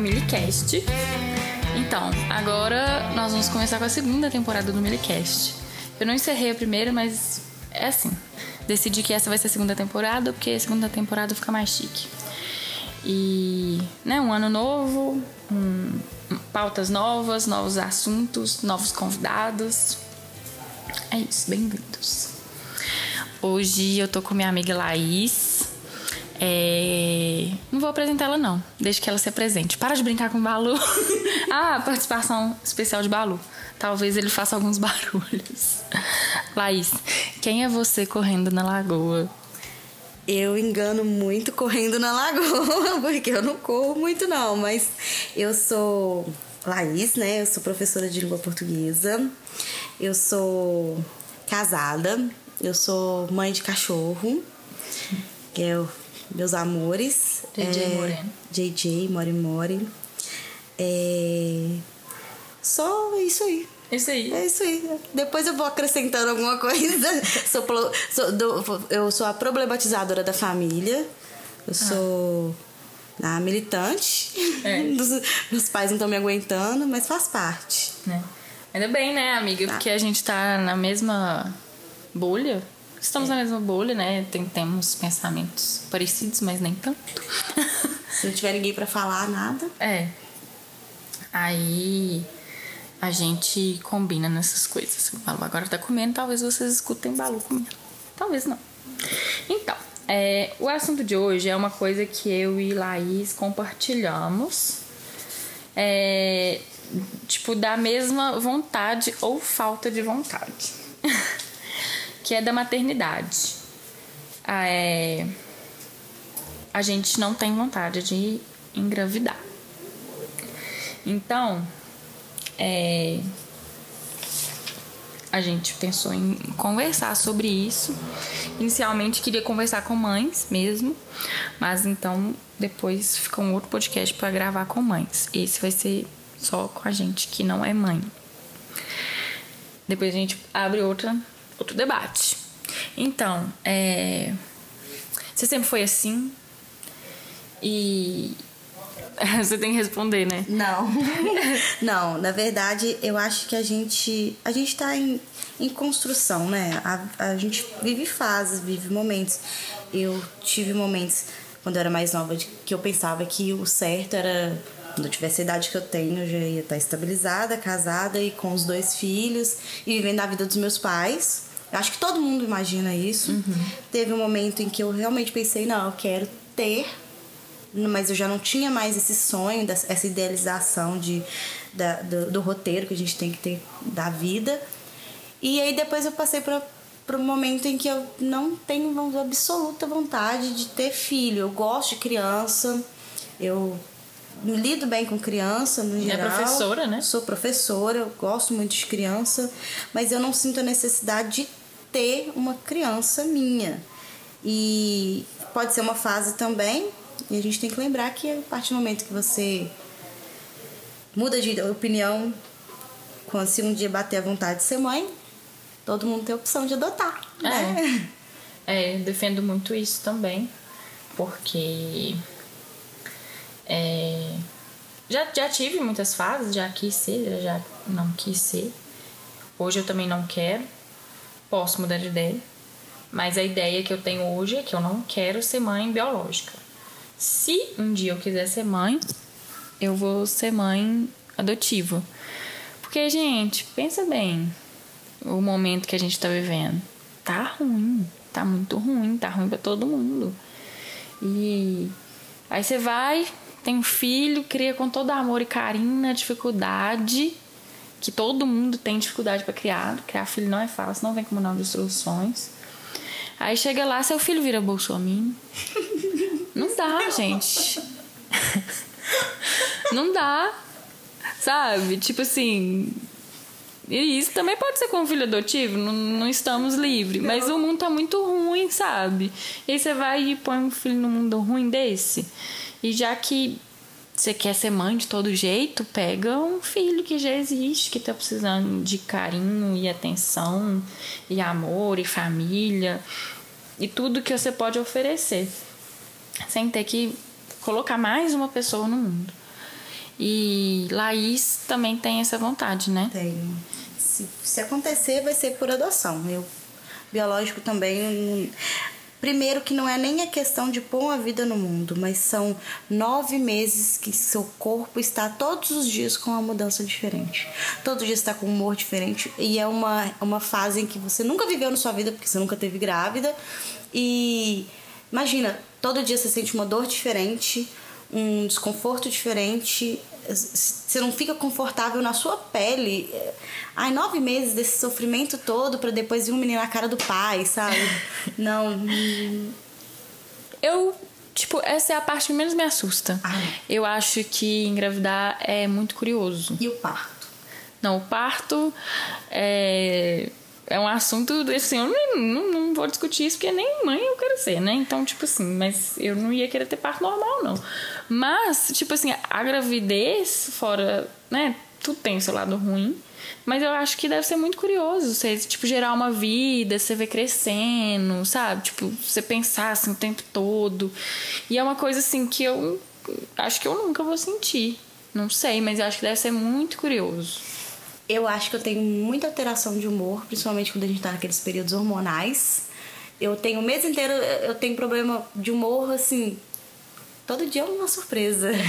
ao Milicast. Então, agora nós vamos começar com a segunda temporada do Milicast. Eu não encerrei a primeira, mas é assim. Decidi que essa vai ser a segunda temporada, porque a segunda temporada fica mais chique. E, né, um ano novo, um, pautas novas, novos assuntos, novos convidados. É isso, bem-vindos. Hoje eu tô com minha amiga Laís. É... Não vou apresentar ela, não. Deixa que ela se apresente. Para de brincar com Balu. ah, participação especial de Balu. Talvez ele faça alguns barulhos. Laís, quem é você correndo na lagoa? Eu engano muito correndo na lagoa, porque eu não corro muito, não. Mas eu sou Laís, né? Eu sou professora de língua portuguesa. Eu sou casada. Eu sou mãe de cachorro. Que é o meus amores. JJ é, Moreno. JJ, Mori Mori. É, só isso aí. Isso aí. É isso aí. Depois eu vou acrescentando alguma coisa. sou, pro- sou do- eu sou a problematizadora da família. Eu sou a militante. É. Meus pais não estão me aguentando, mas faz parte. né? Ainda bem, né, amiga? Porque a gente tá na mesma bolha. Estamos na mesma bolha, né? Tem, temos pensamentos parecidos, mas nem tanto. Se não tiver ninguém pra falar nada. é. Aí a gente combina nessas coisas. O Balu agora tá comendo, talvez vocês escutem Balu comendo. Talvez não. Então, é, o assunto de hoje é uma coisa que eu e Laís compartilhamos. É, tipo, da mesma vontade ou falta de vontade. que é da maternidade. Ah, é, a gente não tem vontade de engravidar. Então, é, a gente pensou em conversar sobre isso. Inicialmente queria conversar com mães mesmo, mas então depois fica um outro podcast para gravar com mães. Esse vai ser só com a gente que não é mãe. Depois a gente abre outra, outro debate. Então, é, você sempre foi assim? E você tem que responder, né? Não. não, na verdade, eu acho que a gente. A gente tá em, em construção, né? A, a gente vive fases, vive momentos. Eu tive momentos quando eu era mais nova de, que eu pensava que o certo era. Quando eu tivesse a idade que eu tenho, eu já ia estar estabilizada, casada e com os dois filhos e vivendo a vida dos meus pais. Eu acho que todo mundo imagina isso. Teve um momento em que eu realmente pensei, não, eu quero ter mas eu já não tinha mais esse sonho, essa idealização de, da- do, do roteiro que a gente tem que ter da vida. E aí depois eu passei para para um momento em que eu não tenho absoluta vontade de ter filho. Eu gosto de criança, eu lido bem com criança no É geral. professora, né? Sou professora, eu gosto muito de criança, mas eu não sinto a necessidade de ter uma criança minha. E pode ser uma fase também, e a gente tem que lembrar que a partir do momento que você muda de opinião, quando se um dia bater a vontade de ser mãe, todo mundo tem a opção de adotar. Né? É, eu defendo muito isso também, porque é, já, já tive muitas fases, já quis ser, já não quis ser. Hoje eu também não quero, posso mudar de ideia, mas a ideia que eu tenho hoje é que eu não quero ser mãe biológica. Se um dia eu quiser ser mãe, eu vou ser mãe adotiva. Porque, gente, pensa bem o momento que a gente tá vivendo. Tá ruim, tá muito ruim, tá ruim pra todo mundo. E aí você vai, tem um filho, cria com todo amor e carinho na dificuldade que todo mundo tem dificuldade pra criar. Criar filho não é fácil, não vem com manual de instruções. Aí chega lá, seu filho vira bolsominion. Não dá, gente. Não dá. Sabe? Tipo assim. E isso também pode ser com um filho adotivo, não, não estamos livres. Mas o mundo tá muito ruim, sabe? E aí você vai e põe um filho no mundo ruim desse. E já que você quer ser mãe de todo jeito, pega um filho que já existe, que tá precisando de carinho e atenção, e amor, e família, e tudo que você pode oferecer. Sem ter que colocar mais uma pessoa no mundo. E Laís também tem essa vontade, né? Tenho. Se, se acontecer, vai ser por adoção. Eu, biológico também. Primeiro que não é nem a questão de pôr uma vida no mundo, mas são nove meses que seu corpo está todos os dias com uma mudança diferente. Todos os dias está com um humor diferente. E é uma, uma fase em que você nunca viveu na sua vida, porque você nunca teve grávida. E imagina, todo dia você sente uma dor diferente, um desconforto diferente, você não fica confortável na sua pele. Ai, nove meses desse sofrimento todo para depois vir um menino na cara do pai, sabe? não. Eu, tipo, essa é a parte que menos me assusta. Eu acho que engravidar é muito curioso. E o parto? Não, o parto é é um assunto assim, eu não, não, não, vou discutir isso porque nem mãe eu quero ser, né? Então, tipo assim, mas eu não ia querer ter parto normal, não. Mas, tipo assim, a gravidez, fora, né? Tudo tem o seu lado ruim. Mas eu acho que deve ser muito curioso você, tipo, gerar uma vida, você ver crescendo, sabe? Tipo, você pensar assim o tempo todo. E é uma coisa assim que eu acho que eu nunca vou sentir. Não sei, mas eu acho que deve ser muito curioso. Eu acho que eu tenho muita alteração de humor, principalmente quando a gente tá naqueles períodos hormonais. Eu tenho o mês inteiro, eu tenho problema de humor, assim, todo dia é uma surpresa.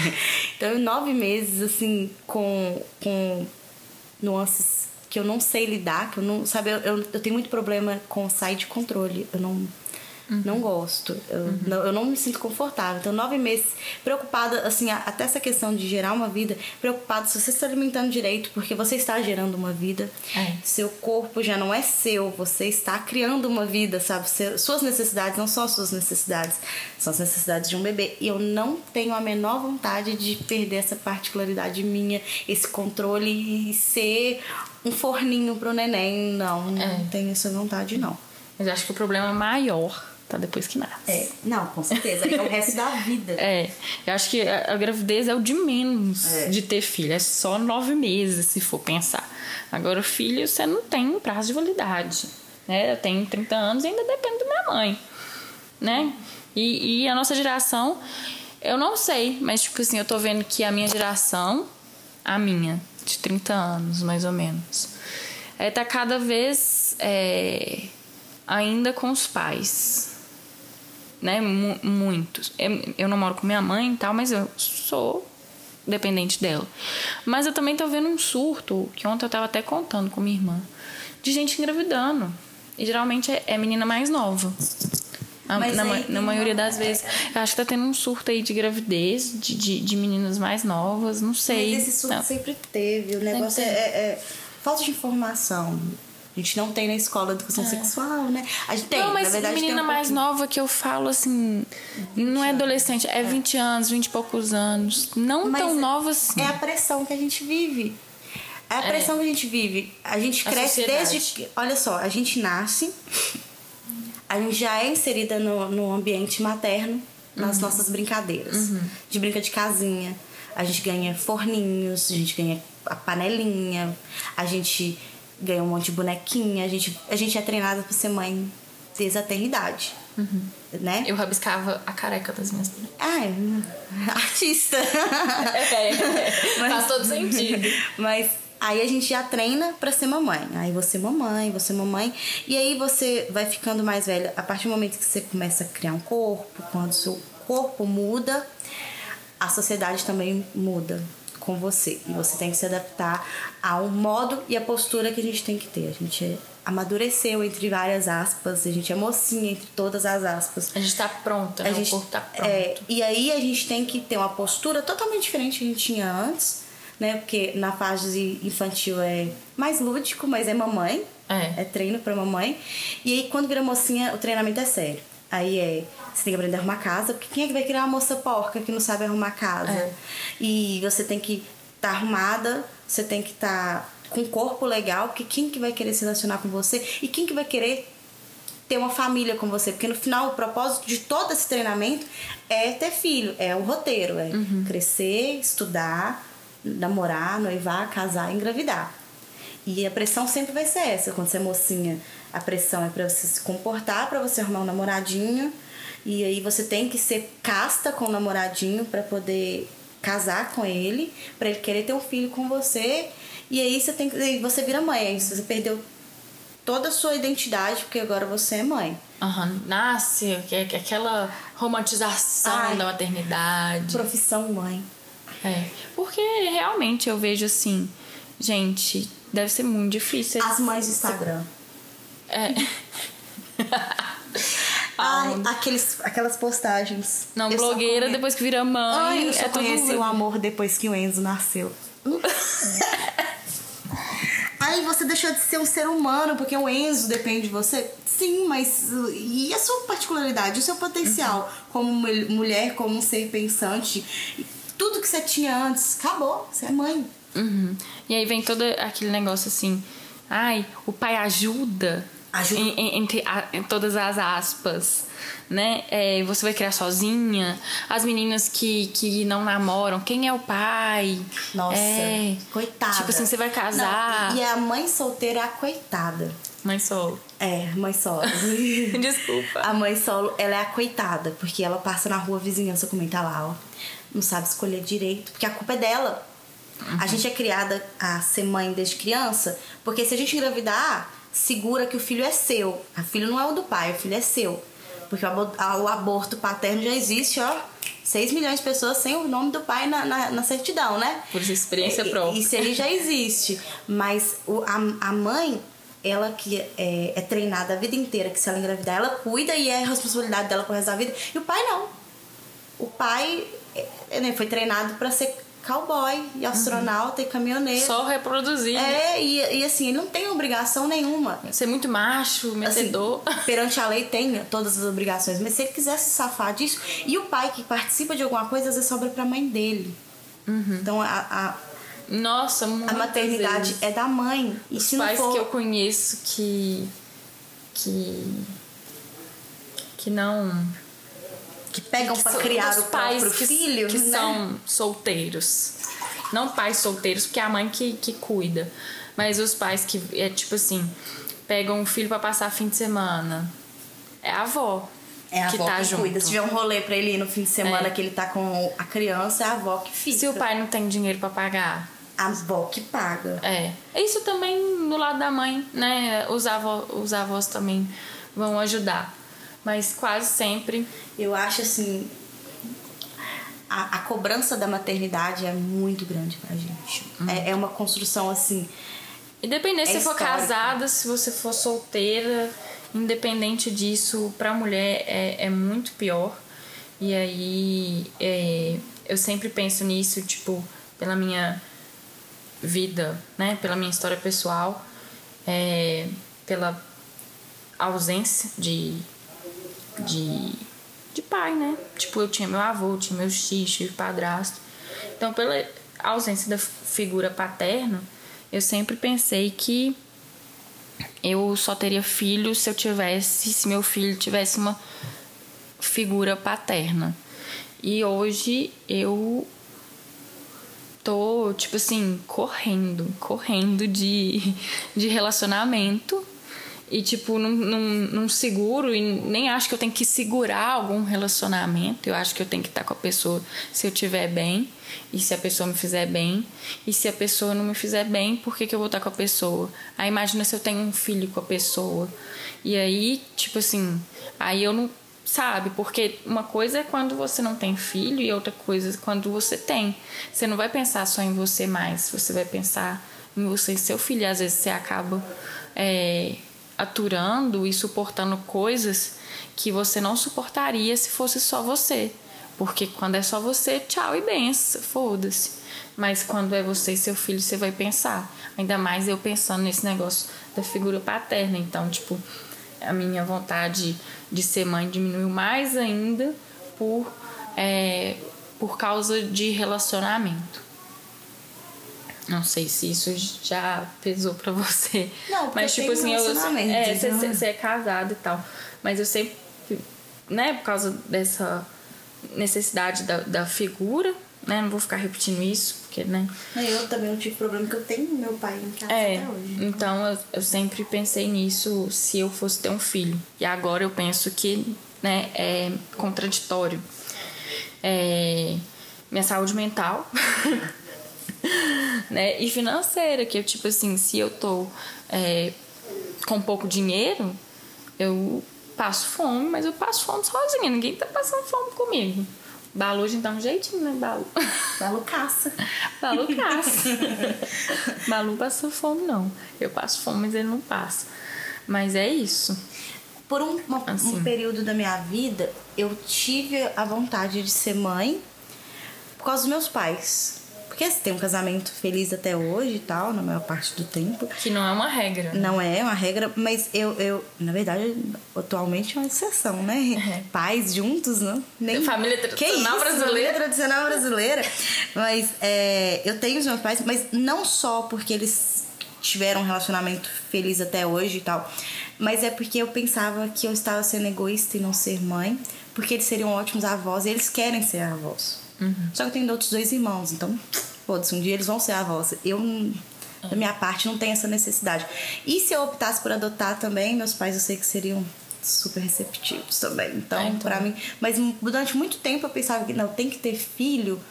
Então, nove meses, assim, com, com nuances que eu não sei lidar, que eu não, sabe, eu, eu, eu tenho muito problema com sair de controle. Eu não Uhum. Não gosto. Eu, uhum. não, eu não me sinto confortável. Então, nove meses preocupada, assim, até essa questão de gerar uma vida, preocupada se você está alimentando direito, porque você está gerando uma vida. É. Seu corpo já não é seu, você está criando uma vida, sabe? Suas necessidades não são as suas necessidades, são as necessidades de um bebê. E eu não tenho a menor vontade de perder essa particularidade minha, esse controle e ser um forninho pro neném. Não, é. não tenho essa vontade, não. Mas acho que o problema maior tá? Depois que nasce. É, não, com certeza. É o resto da vida. É, eu acho que a, a gravidez é o de menos é. de ter filho. É só nove meses, se for pensar. Agora, o filho, você não tem prazo de validade. Né? Eu tenho 30 anos e ainda dependo da minha mãe. Né? E, e a nossa geração, eu não sei, mas, tipo assim, eu tô vendo que a minha geração, a minha, de 30 anos, mais ou menos, é, tá cada vez é, ainda com os pais né? Muitos. Eu, eu não moro com minha mãe e tal, mas eu sou dependente dela. Mas eu também tô vendo um surto, que ontem eu tava até contando com minha irmã, de gente engravidando. E geralmente é, é menina mais nova. A, na, aí, na maioria das vezes. Eu acho que tá tendo um surto aí de gravidez, de, de, de meninas mais novas, não sei. Mas esse surto não. sempre teve. O negócio é, é, é falta de informação. A gente não tem na escola educação é. sexual, né? A gente tem, não, mas na verdade, menina um mais nova que eu falo assim, não é adolescente, é 20 é. anos, 20 e poucos anos. Não mas tão nova assim. É a pressão que a gente vive. É a é. pressão é. que a gente vive. A gente a cresce sociedade. desde. Olha só, a gente nasce, a gente já é inserida no, no ambiente materno, nas uhum. nossas brincadeiras. Uhum. De brinca de casinha. A gente ganha forninhos, a gente ganha a panelinha, a gente ganha um monte de bonequinha. A gente, a gente é treinada pra ser mãe desde a eternidade. Uhum. Né? Eu rabiscava a careca das minhas bonecas. Ah, é, artista. é, é, mas, faz todo sentido. Mas aí a gente já treina para ser mamãe. Aí você mamãe, você mamãe. E aí você vai ficando mais velha. A partir do momento que você começa a criar um corpo, quando o seu corpo muda, a sociedade também muda com você. E você tem que se adaptar ao modo e a postura que a gente tem que ter. A gente amadureceu entre várias aspas, a gente é mocinha entre todas as aspas. A gente tá pronta, a né? gente, o corpo tá pronto. É, e aí a gente tem que ter uma postura totalmente diferente que a gente tinha antes, né? Porque na fase infantil é mais lúdico, mas é mamãe. É. é treino para mamãe. E aí quando vira mocinha, o treinamento é sério. Aí é você tem que aprender a arrumar casa, porque quem é que vai criar uma moça porca que não sabe arrumar casa? É. E você tem que estar tá arrumada, você tem que estar tá com um corpo legal, porque quem que vai querer se relacionar com você e quem que vai querer ter uma família com você? Porque no final o propósito de todo esse treinamento é ter filho, é o roteiro, é uhum. crescer, estudar, namorar, noivar, casar, engravidar. E a pressão sempre vai ser essa. Quando você é mocinha, a pressão é para você se comportar, para você arrumar um namoradinho, e aí você tem que ser casta com o namoradinho para poder casar com ele, para ele querer ter um filho com você. E aí você tem que. Você vira mãe. Você perdeu toda a sua identidade, porque agora você é mãe. Uhum. Nasce aquela romantização Ai, da maternidade. Profissão mãe. É. Porque realmente eu vejo assim, gente, deve ser muito difícil. As mães do Instagram. É. Ai, aqueles, aquelas postagens. Não, eu blogueira depois que vira mãe. Ai, eu só é conheci o amor depois que o Enzo nasceu. Aí você deixou de ser um ser humano porque o Enzo depende de você? Sim, mas e a sua particularidade, o seu potencial uhum. como mulher, como um ser pensante? Tudo que você tinha antes, acabou. Você é mãe. Uhum. E aí vem todo aquele negócio assim. Ai, o pai ajuda Ajuda. Em, entre em todas as aspas, né? É, você vai criar sozinha. As meninas que, que não namoram, quem é o pai? Nossa, é, coitada. Tipo assim, você vai casar. Não, e a mãe solteira é a coitada. Mãe solo. É, mãe solo. Desculpa. A mãe solo, ela é a coitada, porque ela passa na rua, a vizinhança comenta lá, ó. Não sabe escolher direito, porque a culpa é dela. Uhum. A gente é criada a ser mãe desde criança, porque se a gente engravidar segura que o filho é seu. O filho não é o do pai, o filho é seu. Porque o aborto paterno já existe, ó. 6 milhões de pessoas sem o nome do pai na, na, na certidão, né? Por experiência própria. Isso aí já existe. Mas o, a, a mãe, ela que é, é, treinada a vida inteira, que se ela engravidar, ela cuida e é a responsabilidade dela com o resto da vida. E o pai não. O pai é, né, foi treinado para ser cowboy e astronauta uhum. e caminhoneiro. Só reproduzir. É, e, e assim, ele não tem obrigação nenhuma. Ser muito macho, assim, metedor. Assim, perante a lei tem todas as obrigações, mas se ele quiser se safar disso, e o pai que participa de alguma coisa, às vezes sobra pra mãe dele. Uhum. Então a, a nossa, A maternidade vezes. é da mãe. E Os pais for... que eu conheço que. que. que não que pegam para criar o pais próprio que, filho, que né? são solteiros. Não pais solteiros, porque é a mãe que, que cuida. Mas os pais que é tipo assim, pegam um filho para passar fim de semana. É a avó. É a que avó tá que junto. cuida. Se tiver um rolê pra ele ir no fim de semana é. que ele tá com a criança, é a avó que fica. Se o pai não tem dinheiro para pagar. A avó que paga. É. Isso também no lado da mãe, né? Os, avó, os avós também vão ajudar mas quase sempre. Eu acho assim. A, a cobrança da maternidade é muito grande pra gente. Hum. É, é, uma construção assim. Independente é se você for casada, se você for solteira, independente disso, pra mulher é, é muito pior. E aí é, eu sempre penso nisso, tipo, pela minha vida, né? Pela minha história pessoal, é, pela ausência de de, de pai, né? Tipo, eu tinha meu avô, tinha meus tios, tive padrasto. Então, pela ausência da figura paterna, eu sempre pensei que eu só teria filho se eu tivesse, se meu filho tivesse uma figura paterna. E hoje eu tô, tipo assim, correndo, correndo de, de relacionamento e, tipo, não, não, não seguro e nem acho que eu tenho que segurar algum relacionamento. Eu acho que eu tenho que estar com a pessoa se eu estiver bem e se a pessoa me fizer bem. E se a pessoa não me fizer bem, por que, que eu vou estar com a pessoa? Aí imagina se eu tenho um filho com a pessoa. E aí, tipo assim, aí eu não. Sabe? Porque uma coisa é quando você não tem filho e outra coisa é quando você tem. Você não vai pensar só em você mais, você vai pensar em você e seu filho. Às vezes você acaba. É, aturando e suportando coisas que você não suportaria se fosse só você. Porque quando é só você, tchau e benção, foda-se. Mas quando é você e seu filho, você vai pensar. Ainda mais eu pensando nesse negócio da figura paterna. Então, tipo, a minha vontade de ser mãe diminuiu mais ainda por, é, por causa de relacionamento. Não sei se isso já pesou pra você. Não, mas tipo assim, eu, é, você, você é casado e tal. Mas eu sempre, né, por causa dessa necessidade da, da figura, né? Não vou ficar repetindo isso, porque, né? Eu também não tive problema, porque eu tenho meu pai em casa é, até hoje. Então eu, eu sempre pensei nisso se eu fosse ter um filho. E agora eu penso que, né, é contraditório. É, minha saúde mental. né? E financeira, que eu, tipo assim, se eu tô é, com pouco dinheiro, eu passo fome, mas eu passo fome sozinha, ninguém tá passando fome comigo. Balu, a gente dá um jeitinho, né, Balu? Balu caça. Balu caça. Balu passou fome, não. Eu passo fome, mas ele não passa. Mas é isso. Por um, uma, assim. um período da minha vida, eu tive a vontade de ser mãe por causa dos meus pais. Porque você tem um casamento feliz até hoje e tal, na maior parte do tempo. Que não é uma regra. Não é uma regra, mas eu, eu na verdade, atualmente é uma exceção, né? É. Pais juntos, não? Nem... Família tradicional brasileira. Família tradicional brasileira. mas é, eu tenho os meus pais, mas não só porque eles tiveram um relacionamento feliz até hoje e tal, mas é porque eu pensava que eu estava sendo egoísta e não ser mãe, porque eles seriam ótimos avós e eles querem ser avós. Uhum. Só que eu tenho outros dois irmãos, então, foda-se, um dia eles vão ser avós. Eu, da minha parte, não tenho essa necessidade. E se eu optasse por adotar também, meus pais eu sei que seriam super receptivos também. Então, ah, então. para mim. Mas durante muito tempo eu pensava que não, tem que ter filho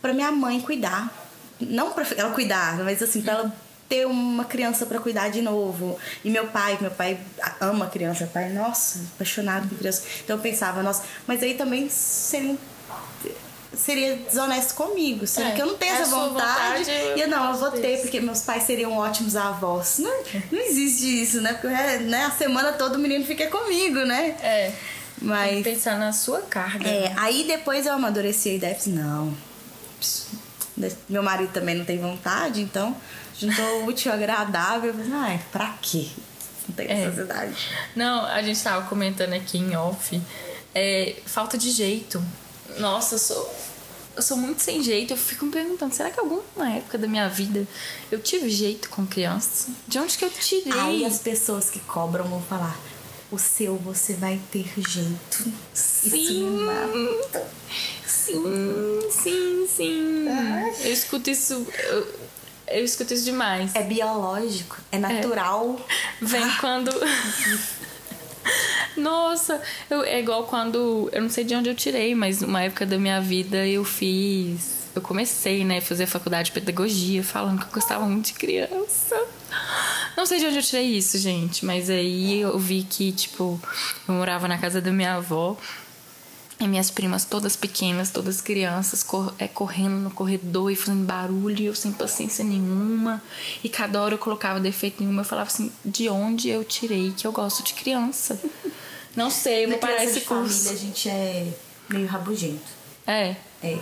para minha mãe cuidar. Não pra ela cuidar, mas assim, pra ela ter uma criança para cuidar de novo. E meu pai, meu pai ama criança, meu pai, nossa, apaixonado por criança. Então eu pensava, nossa, mas aí também seria seria desonesto comigo, sendo é, que eu não tenho é essa vontade, vontade e eu não, eu vou ter, porque meus pais seriam ótimos avós. Não, não existe isso, né? Porque né, a semana toda o menino fica comigo, né? É. Mas. pensar na sua carga. É, né? aí depois eu amadureci a ideia e não. Meu marido também não tem vontade, então juntou o útil agradável. Eu falei, ah, pra quê? Não tem é. necessidade. Não, a gente tava comentando aqui em off. É, falta de jeito. Nossa, eu sou eu sou muito sem jeito. Eu fico me perguntando, será que alguma época da minha vida eu tive jeito com criança? De onde que eu tirei? Aí as pessoas que cobram vão falar, o seu você vai ter jeito. Sim. Sim, sim, sim. Eu escuto isso. Eu, eu escuto isso demais. É biológico, é natural. É. Vem ah. quando. Nossa, eu, é igual quando. Eu não sei de onde eu tirei, mas uma época da minha vida eu fiz. Eu comecei, né, fazer faculdade de pedagogia, falando que eu gostava muito de criança. Não sei de onde eu tirei isso, gente, mas aí eu vi que, tipo, eu morava na casa da minha avó e minhas primas todas pequenas, todas crianças, cor, é, correndo no corredor e fazendo barulho, eu sem paciência nenhuma. E cada hora eu colocava defeito nenhum, eu falava assim, de onde eu tirei que eu gosto de criança? Não sei, eu vou parar esse curso. família a gente é meio rabugento. É. É.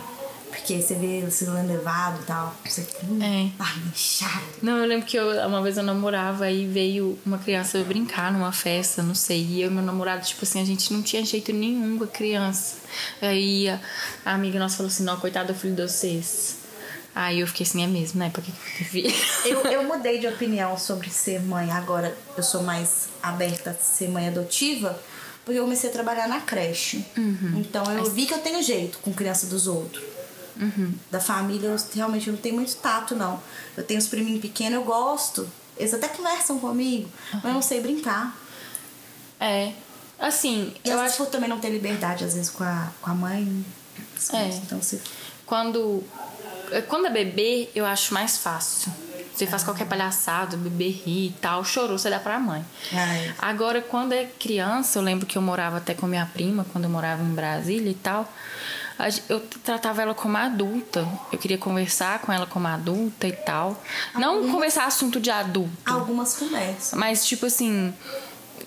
Porque você vê o celular levado e tal. Você, hum, é. Ai, chato. Não, eu lembro que eu, uma vez eu namorava e veio uma criança brincar numa festa, não sei. E eu e meu namorado, tipo assim, a gente não tinha jeito nenhum com a criança. Aí a, a amiga nossa falou assim: não, coitado do filho de vocês. Aí eu fiquei assim, é mesmo, né? Porque eu, eu mudei de opinião sobre ser mãe. Agora eu sou mais aberta a ser mãe adotiva porque eu comecei a trabalhar na creche. Uhum. Então eu vi que eu tenho jeito com criança dos outros. Uhum. Da família, eu realmente não tenho muito tato, não. Eu tenho os priminhos pequenos, eu gosto. Eles até conversam comigo, uhum. mas eu não sei brincar. É. Assim, e eu acho que também não ter liberdade, às vezes, com a, com a mãe. É. Então, se... Quando, quando é bebê, eu acho mais fácil. Você faz qualquer palhaçada, bebê ri e tal, chorou, você dá pra mãe. Ai. Agora, quando é criança, eu lembro que eu morava até com minha prima, quando eu morava em Brasília e tal eu tratava ela como adulta. Eu queria conversar com ela como adulta e tal. Algumas, Não conversar assunto de adulto. Algumas conversas. Mas, tipo assim.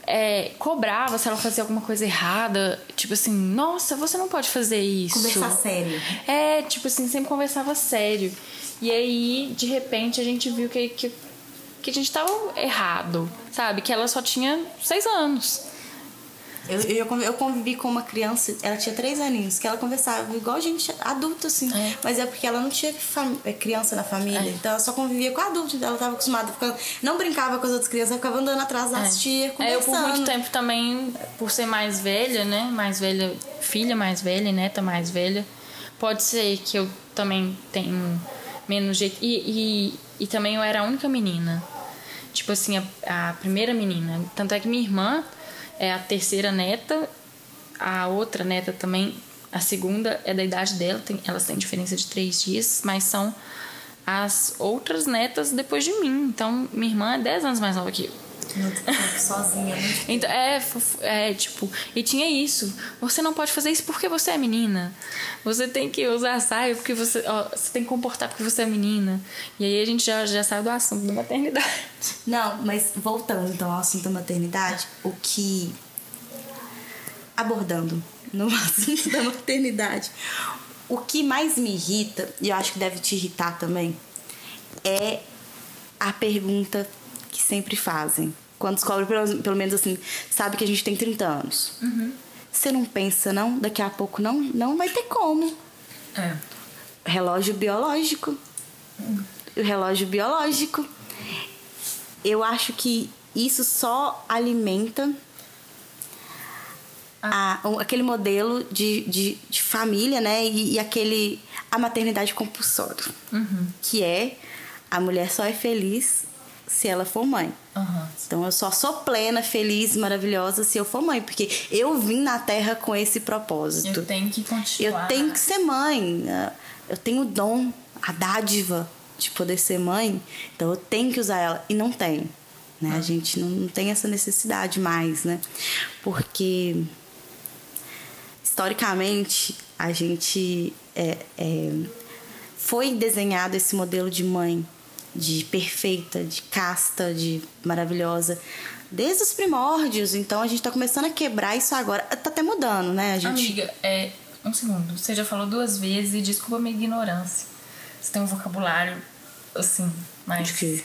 É, cobrava se ela fazia alguma coisa errada. Tipo assim, nossa, você não pode fazer isso. Conversar sério. É, tipo assim, sempre conversava sério. E aí, de repente, a gente viu que, que, que a gente tava errado, sabe? Que ela só tinha seis anos. Eu, eu, eu convivi com uma criança, ela tinha três aninhos, que ela conversava igual a gente, adulto, assim. É. Mas é porque ela não tinha é, criança na família, é. então ela só convivia com adulto. Ela estava acostumada, ficando, não brincava com as outras crianças, ficava andando atrás das é. tias, conversando. É, eu por muito tempo também, por ser mais velha, né? Mais velha, filha mais velha, neta mais velha. Pode ser que eu também tenho menos jeito. E, e, e também eu era a única menina. Tipo assim, a, a primeira menina. Tanto é que minha irmã é a terceira neta, a outra neta também A segunda é da idade dela, tem, elas têm diferença de três dias, mas são as outras netas depois de mim. Então, minha irmã é 10 anos mais nova que eu. Sozinha. Né? Então, é, é, tipo, e tinha isso. Você não pode fazer isso porque você é menina. Você tem que usar saia porque você, ó, você tem que comportar porque você é menina. E aí a gente já, já saiu do assunto da maternidade. Não, mas voltando então ao assunto da maternidade, o que. Abordando no assunto da maternidade, o que mais me irrita, e eu acho que deve te irritar também, é a pergunta que sempre fazem. Quando descobre, pelo, pelo menos assim, sabe que a gente tem 30 anos. Uhum. Você não pensa, não? Daqui a pouco não, não vai ter como. É. Relógio biológico. Uhum. O relógio biológico. Eu acho que isso só alimenta a, aquele modelo de, de, de família, né? E, e, aquele. a maternidade compulsória. Uhum. Que é a mulher só é feliz se ela for mãe. Uhum. Então eu só sou plena, feliz, maravilhosa se eu for mãe, porque eu vim na Terra com esse propósito. Eu tenho que continuar. Eu tenho que ser mãe. Eu tenho o dom, a dádiva de poder ser mãe, então eu tenho que usar ela e não tenho. Né? A ah. gente não, não tem essa necessidade mais, né? Porque historicamente a gente é, é, foi desenhado esse modelo de mãe de perfeita, de casta, de maravilhosa, desde os primórdios. Então a gente tá começando a quebrar isso agora. Tá até mudando, né, a gente? Amiga, é. Um segundo. Você já falou duas vezes e desculpa a minha ignorância. Você tem um vocabulário, assim, mais. De quê?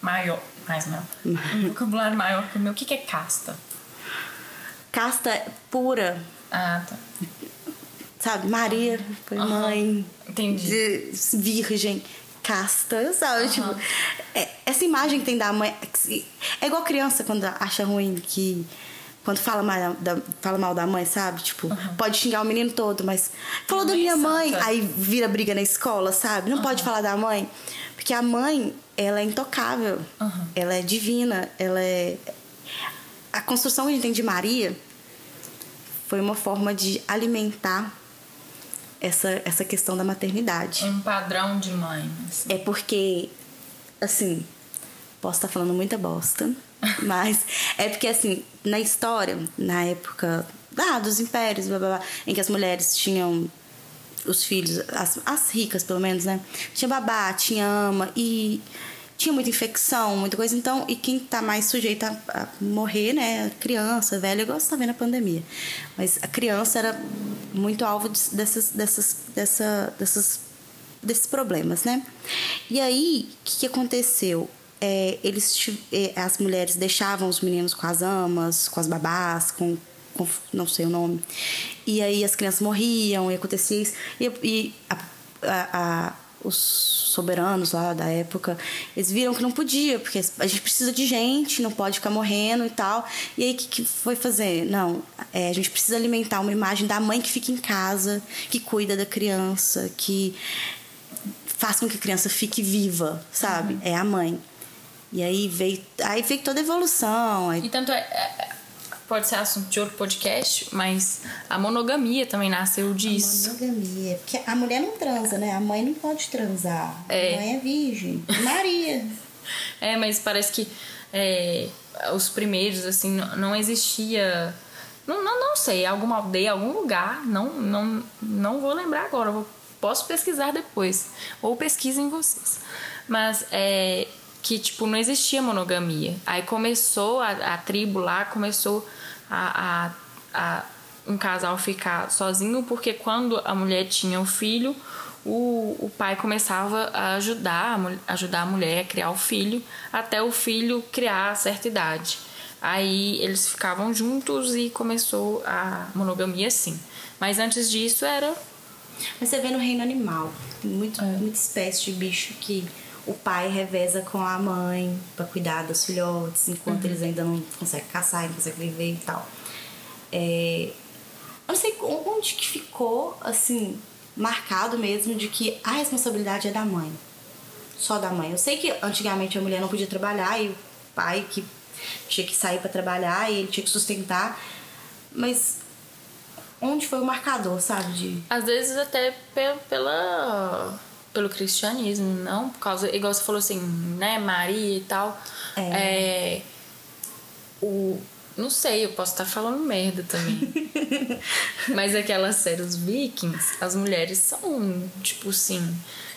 Maior. Mais não. um vocabulário maior que o meu. O que, que é casta? Casta pura. Ah, tá. Sabe, Maria foi uhum. mãe. Entendi. De virgem casta, sabe? Uhum. Tipo, é, essa imagem que tem da mãe. É igual criança quando acha ruim que. Quando fala mal da, fala mal da mãe, sabe? Tipo, uhum. pode xingar o menino todo, mas falou da minha mãe, aí vira briga na escola, sabe? Não uhum. pode falar da mãe. Porque a mãe, ela é intocável. Ela é divina. Ela é. A construção que a gente tem de Maria foi uma forma de alimentar essa, essa questão da maternidade. Um padrão de mãe. Assim. É porque, assim, posso estar falando muita bosta, mas é porque, assim, na história, na época ah, dos impérios, blá, blá, blá, em que as mulheres tinham os filhos, as, as ricas pelo menos, né? Tinha babá, tinha ama e tinha muita infecção, muita coisa. Então, e quem está mais sujeito a, a, morrer, né? Criança, velha, igual você tá vendo a pandemia. Mas a criança era muito alvo dessas, dessas, dessa, dessas, desses problemas, né? E aí, o que, que aconteceu? É, eles, é, as mulheres deixavam os meninos com as amas, com as babás, com, com não sei o nome. E aí as crianças morriam e acontecia isso. E, e a, a os soberanos lá da época, eles viram que não podia, porque a gente precisa de gente, não pode ficar morrendo e tal. E aí o que, que foi fazer? Não, é, a gente precisa alimentar uma imagem da mãe que fica em casa, que cuida da criança, que faz com que a criança fique viva, sabe? Uhum. É a mãe. E aí veio, aí veio toda a evolução. Aí... E tanto é, é pode ser assunto de outro podcast, mas a monogamia também nasceu disso. A monogamia. Porque a mulher não transa, né? A mãe não pode transar. É. A mãe é virgem. Maria. é, mas parece que é, os primeiros, assim, não existia. Não, não, não sei, alguma aldeia, algum lugar, não, não, não vou lembrar agora, vou, posso pesquisar depois. Ou pesquisem vocês. Mas é, que, tipo, não existia monogamia. Aí começou a, a tribo lá, começou a, a, a, um casal ficar sozinho, porque quando a mulher tinha o filho, o, o pai começava a ajudar, a, ajudar a mulher a criar o filho, até o filho criar certa idade. Aí eles ficavam juntos e começou a monogamia assim. Mas antes disso era. Mas você vê no reino animal, muito, é. muita espécie de bicho que o pai reveza com a mãe para cuidar dos filhotes, enquanto uhum. eles ainda não conseguem caçar, não conseguem viver e tal. É, eu não sei onde que ficou, assim, marcado mesmo de que a responsabilidade é da mãe. Só da mãe. Eu sei que antigamente a mulher não podia trabalhar e o pai que tinha que sair para trabalhar e ele tinha que sustentar, mas onde foi o marcador, sabe? De... Às vezes até pe- pela, pelo cristianismo, não por causa, igual você falou assim, né, Maria e tal. É. É, o, não sei, eu posso estar falando merda também. Mas aquela série, os Vikings, as mulheres são, tipo assim,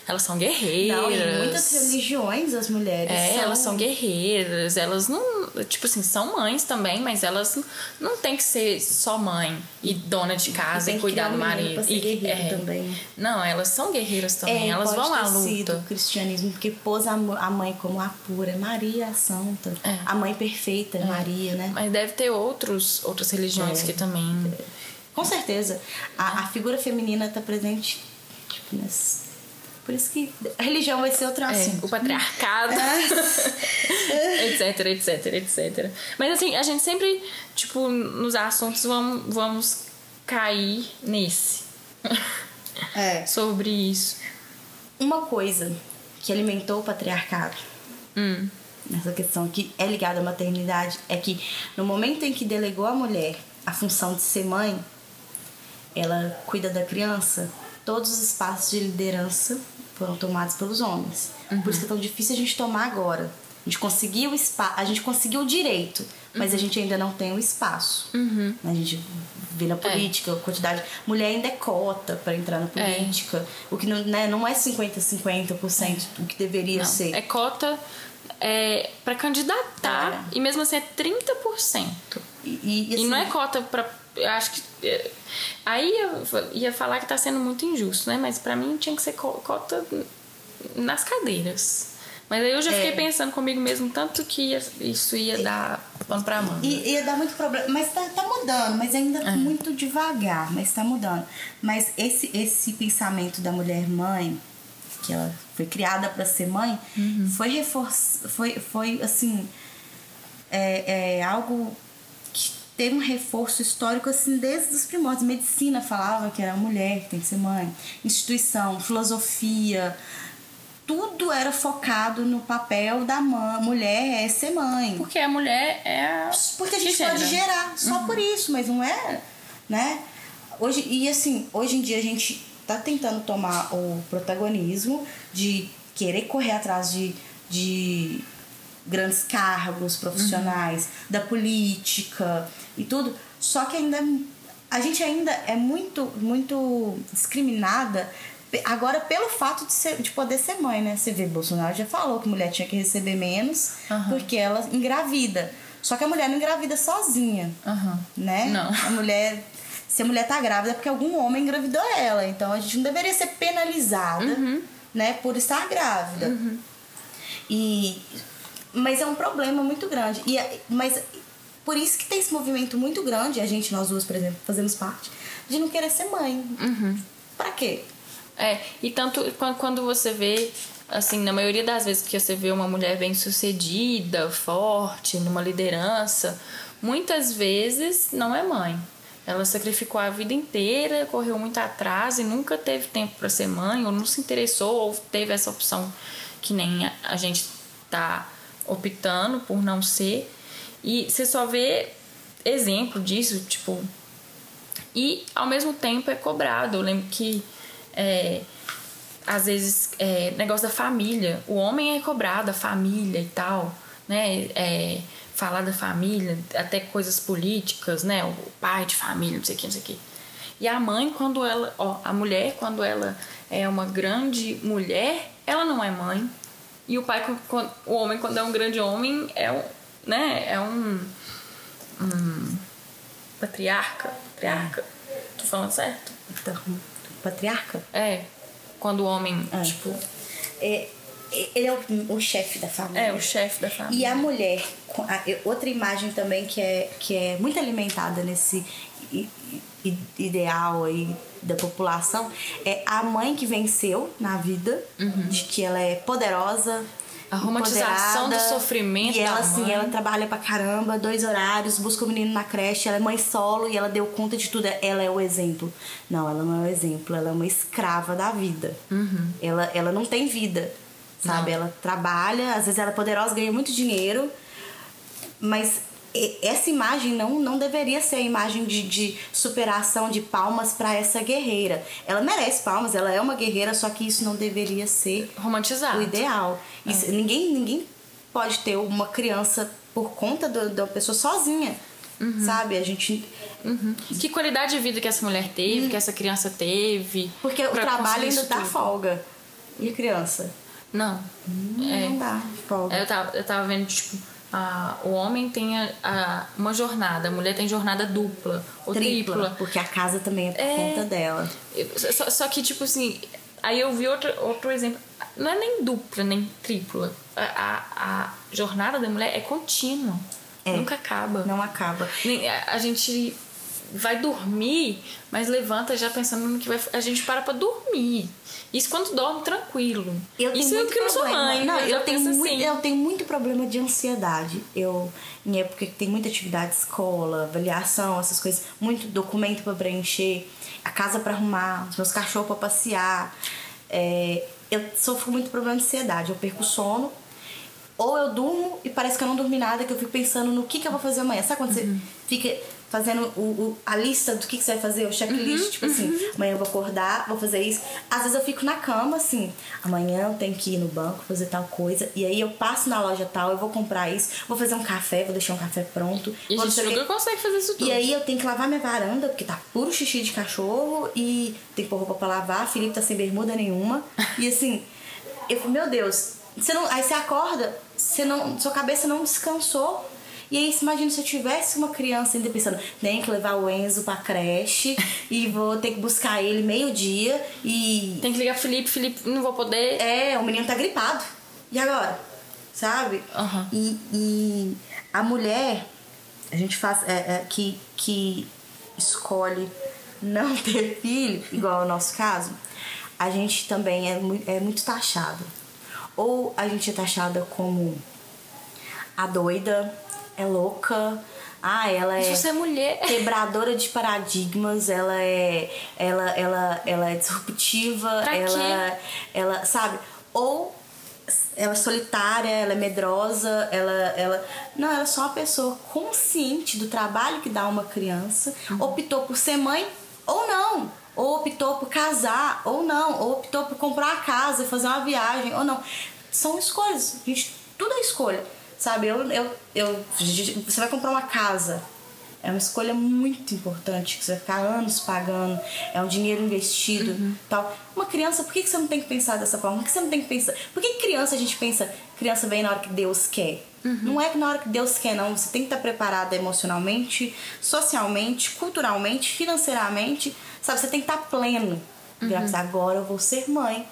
elas são guerreiras. Não, em muitas religiões as mulheres É, são... elas são guerreiras, elas não. Tipo assim, são mães também, mas elas não- tem que ser só mãe e dona de casa e que cuidar do marido. pra ser E- é. também. Não, elas são guerreiras também, É, elas vão à ter sido luta. o cristianismo, porque pôs a, a mãe como a pura, Maria a santa, É. a mãe perfeita, Maria, né? Mas deve ter outros, outras religiões É. que também. Com certeza. A, a figura feminina tá presente tipo, nesse... Por isso que a religião vai ser outro É, assunto. o patriarcado, etc, etc, etc. Mas assim, a gente sempre, tipo, nos assuntos vamos, vamos cair nesse. É. Sobre isso. Uma coisa que alimentou o patriarcado Hum. nessa questão que é ligada à maternidade é que no momento em que delegou à mulher a função de ser mãe, ela cuida da criança, todos os espaços de liderança foram tomados pelos homens. Por isso que é tão difícil a gente tomar agora. A gente conseguiu o espaço, a gente conseguiu o direito, mas a gente ainda não tem o espaço. A gente vê na política, a quantidade. Mulher ainda é cota para entrar na política. O que não, né, não é 50-50% o que deveria Não, ser. é cota é, para candidatar É. e mesmo assim é 30%. E, e, E assim, não é cota pra. Eu acho que. é, Aí eu ia falar que tá sendo muito injusto, né? Mas pra mim tinha que ser co- cota nas cadeiras. Mas aí eu já fiquei É. pensando comigo mesmo, tanto que ia- isso ia dar pano pra mão. Ia dar muito problema. Mas tá, tá mudando, mas ainda É. muito devagar, mas tá mudando. Mas esse, esse pensamento da mulher mãe, que ela foi criada para ser mãe, Uhum. foi reforçado. Foi, foi assim. É, é algo teve um reforço histórico assim desde os primórdios. Medicina falava que era a mulher que tem que ser mãe, instituição, filosofia, tudo era focado no papel da mãe. Mulher é ser mãe. Porque a mulher é a. Porque a gente que pode gera. gerar, só por isso, mas não é, né? Hoje, e assim, hoje em dia a gente tá tentando tomar o protagonismo de querer correr atrás de, de grandes cargos profissionais, da política e tudo. Só que ainda a gente ainda é muito, muito discriminada agora pelo fato de, ser, de poder ser mãe, né? Você vê, Bolsonaro já falou que mulher tinha que receber menos Aham. porque ela engravida. Só que a mulher não engravida sozinha, Aham. né? Não. A mulher. Se a mulher tá grávida é porque algum homem engravidou ela. Então a gente não deveria ser penalizada, Uhum. né, por estar grávida. E mas é um problema muito grande. E é- mas por isso que tem esse movimento muito grande, a gente nós duas, por exemplo, fazemos parte de não querer ser mãe. Uhum. Pra quê? É, e tanto quan- quando você vê, assim, na maioria das vezes que você vê uma mulher bem sucedida, forte, numa liderança, muitas vezes não é mãe. Ela sacrificou a vida inteira, correu muito atrás e nunca teve tempo para ser mãe, ou não se interessou, ou teve essa opção que nem a gente tá optando por não ser. E você só vê exemplo disso, tipo, e ao mesmo tempo é cobrado. Eu lembro que é, às vezes é, negócio da família, o homem é cobrado, a família e tal, né? É, falar da família, até coisas políticas, né? O pai de família, não sei o que, não sei o que. E a mãe, quando ela, ó, a mulher, quando ela é uma grande mulher, ela não é mãe. E o pai, quando- o homem, quando é um grande homem, é um, né? É um, um patriarca, patriarca. Tô falando certo? Então, patriarca? É, quando o homem, É. tipo, É, ele é o, o chefe da família. é o chefe da família. E a mulher, outra imagem também que é, que é muito alimentada nesse ideal aí da população é a mãe que venceu na vida, de que ela é poderosa. Uhum. A romantização do sofrimento E ela, assim, ela trabalha pra caramba, dois horários, busca o menino na creche, ela é mãe solo e ela deu conta de tudo. Ela é o exemplo. Não, ela não é o exemplo, ela é uma escrava da vida. Ela, ela não tem vida, sabe? Uhum. Não. Ela trabalha, às vezes ela é poderosa, ganha muito dinheiro, mas essa imagem não, não deveria ser a imagem de, de superação de palmas para essa guerreira. Ela merece palmas, ela é uma guerreira, só que isso não deveria ser romantizado. O ideal. Isso, é. ninguém, ninguém pode ter uma criança por conta do, da pessoa sozinha. Uhum. Sabe? A gente. Uhum. Que qualidade de vida que essa mulher teve, uhum. que essa criança teve. Porque o trabalho ainda dá folga. E criança? Não. Hum, é, não dá folga. Eu tava, eu tava vendo, tipo, a, o homem tem a, a, uma jornada, a mulher tem jornada dupla ou tripla. tripla. Porque a casa também é por é, conta dela. Só, só, que, tipo assim, aí eu vi outro, outro exemplo. Não é nem dupla, nem tripla. A, a, jornada da mulher é contínua. É, Nunca acaba. Não acaba. A gente vai dormir, mas levanta já pensando no que vai. A gente para pra dormir. Isso quando dorme tranquilo. Eu Isso é o que eu sou mãe. Não, eu, eu tenho, muito, assim. eu tenho muito problema de ansiedade. Eu, em época que tem muita atividade escola, avaliação, essas coisas, muito documento para preencher, a casa para arrumar, os meus cachorros para passear. É, eu sofro muito problema de ansiedade. Eu perco sono. Ou eu durmo e parece que eu não dormi nada, que eu fico pensando no que, que eu vou fazer amanhã. Sabe quando uhum. você fica fazendo o, o, a lista do que, que você vai fazer, o checklist, uhum, tipo assim, uhum. assim, amanhã eu vou acordar, vou fazer isso. Às vezes eu fico na cama, assim, amanhã eu tenho que ir no banco fazer tal coisa, e aí eu passo na loja tal, eu vou comprar isso, vou fazer um café, vou deixar um café pronto. E a gente nunca consegue fazer isso tudo. E aí eu tenho que lavar minha varanda, porque tá puro xixi de cachorro, e tem que pôr roupa pra lavar, Felipe tá sem bermuda nenhuma, e assim, eu falei, meu Deus, você não, aí você acorda, você não, sua cabeça não descansou e aí, imagina se eu tivesse uma criança ainda pensando, tem que levar o Enzo pra creche e vou ter que buscar ele meio-dia e. Tem que ligar Felipe, Felipe, não vou poder. É, o menino tá gripado. E agora? Sabe? Uhum. E, e a mulher, a gente faz. É, é, que, que escolhe não ter filho, igual o nosso caso, a gente também é, é muito taxado. Ou a gente é taxada como a doida, é louca. Ah, ela é, você é mulher. quebradora de paradigmas, ela é ela ela ela é disruptiva, pra ela quê? ela sabe? Ou ela é solitária, ela é medrosa, ela ela não, ela é só uma pessoa consciente do trabalho que dá uma criança, uhum. optou por ser mãe ou não, ou optou por casar ou não, ou optou por comprar uma casa fazer uma viagem ou não. São escolhas, gente, tudo é escolha. Sabe, eu, eu, eu, você vai comprar uma casa. É uma escolha muito importante, que você vai ficar anos pagando, é um dinheiro investido uhum. tal. Uma criança, por que você não tem que pensar dessa forma? Por que você não tem que pensar? Por que criança a gente pensa, criança vem na hora que Deus quer? Uhum. Não é que na hora que Deus quer, não. Você tem que estar preparada emocionalmente, socialmente, culturalmente, financeiramente. Sabe, você tem que estar pleno. Uhum. Agora eu vou ser mãe.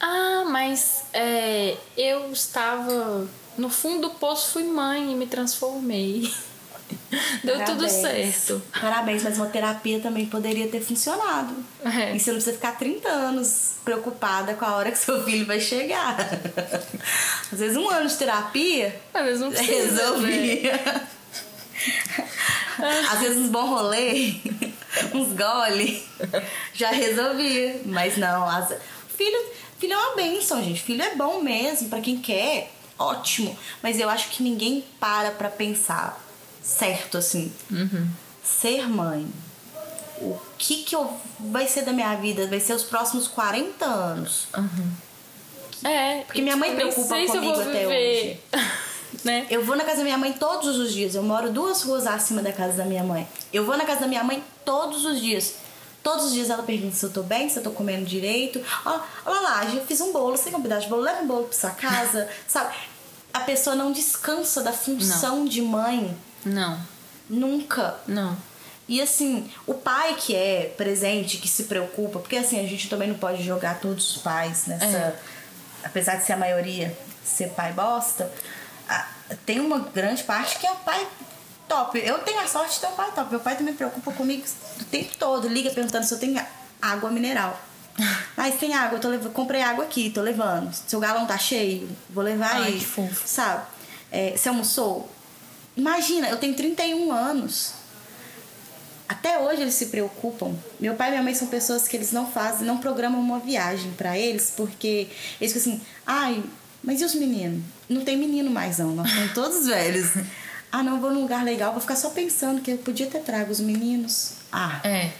Ah, mas é, eu estava no fundo do poço fui mãe e me transformei. Deu Parabéns. tudo certo. Parabéns, mas uma terapia também poderia ter funcionado. É. E você não precisa ficar 30 anos preocupada com a hora que seu filho vai chegar. Às vezes um ano de terapia Às vezes não precisa, resolvia. Né? Às vezes uns bons rolê, uns gole, já resolvia. Mas não, as... filho, filho é uma bênção, gente. Filho é bom mesmo para quem quer ótimo. Mas eu acho que ninguém para pra pensar certo, assim. Uhum. Ser mãe. O que que eu, vai ser da minha vida? Vai ser os próximos 40 anos. Uhum. É, porque minha mãe tipo, preocupa comigo até hoje. né? Eu vou na casa da minha mãe todos os dias. Eu moro duas ruas acima da casa da minha mãe. Eu vou na casa da minha mãe todos os dias. Todos os dias ela pergunta se eu tô bem, se eu tô comendo direito. Ó, olha lá, já fiz um bolo, um pedaço de bolo, leva um bolo pra sua casa, sabe? A pessoa não descansa da função não. de mãe. Não. Nunca. Não. E assim, o pai que é presente, que se preocupa, porque assim, a gente também não pode jogar todos os pais nessa. É. Apesar de ser a maioria ser pai bosta, tem uma grande parte que é o pai top. Eu tenho a sorte de ter um pai top. Meu pai também preocupa comigo o tempo todo. Liga perguntando se eu tenho água mineral. Se tem água, eu tô levando, comprei água aqui, tô levando. Seu galão tá cheio, vou levar Ai, aí. Que fofo. Sabe? É, você almoçou? Imagina, eu tenho 31 anos. Até hoje eles se preocupam. Meu pai e minha mãe são pessoas que eles não fazem, não programam uma viagem para eles, porque eles ficam assim, ai, mas e os meninos? Não tem menino mais não, nós estamos todos velhos. Ah, não, vou num lugar legal, vou ficar só pensando que eu podia ter trago os meninos. Ah. É.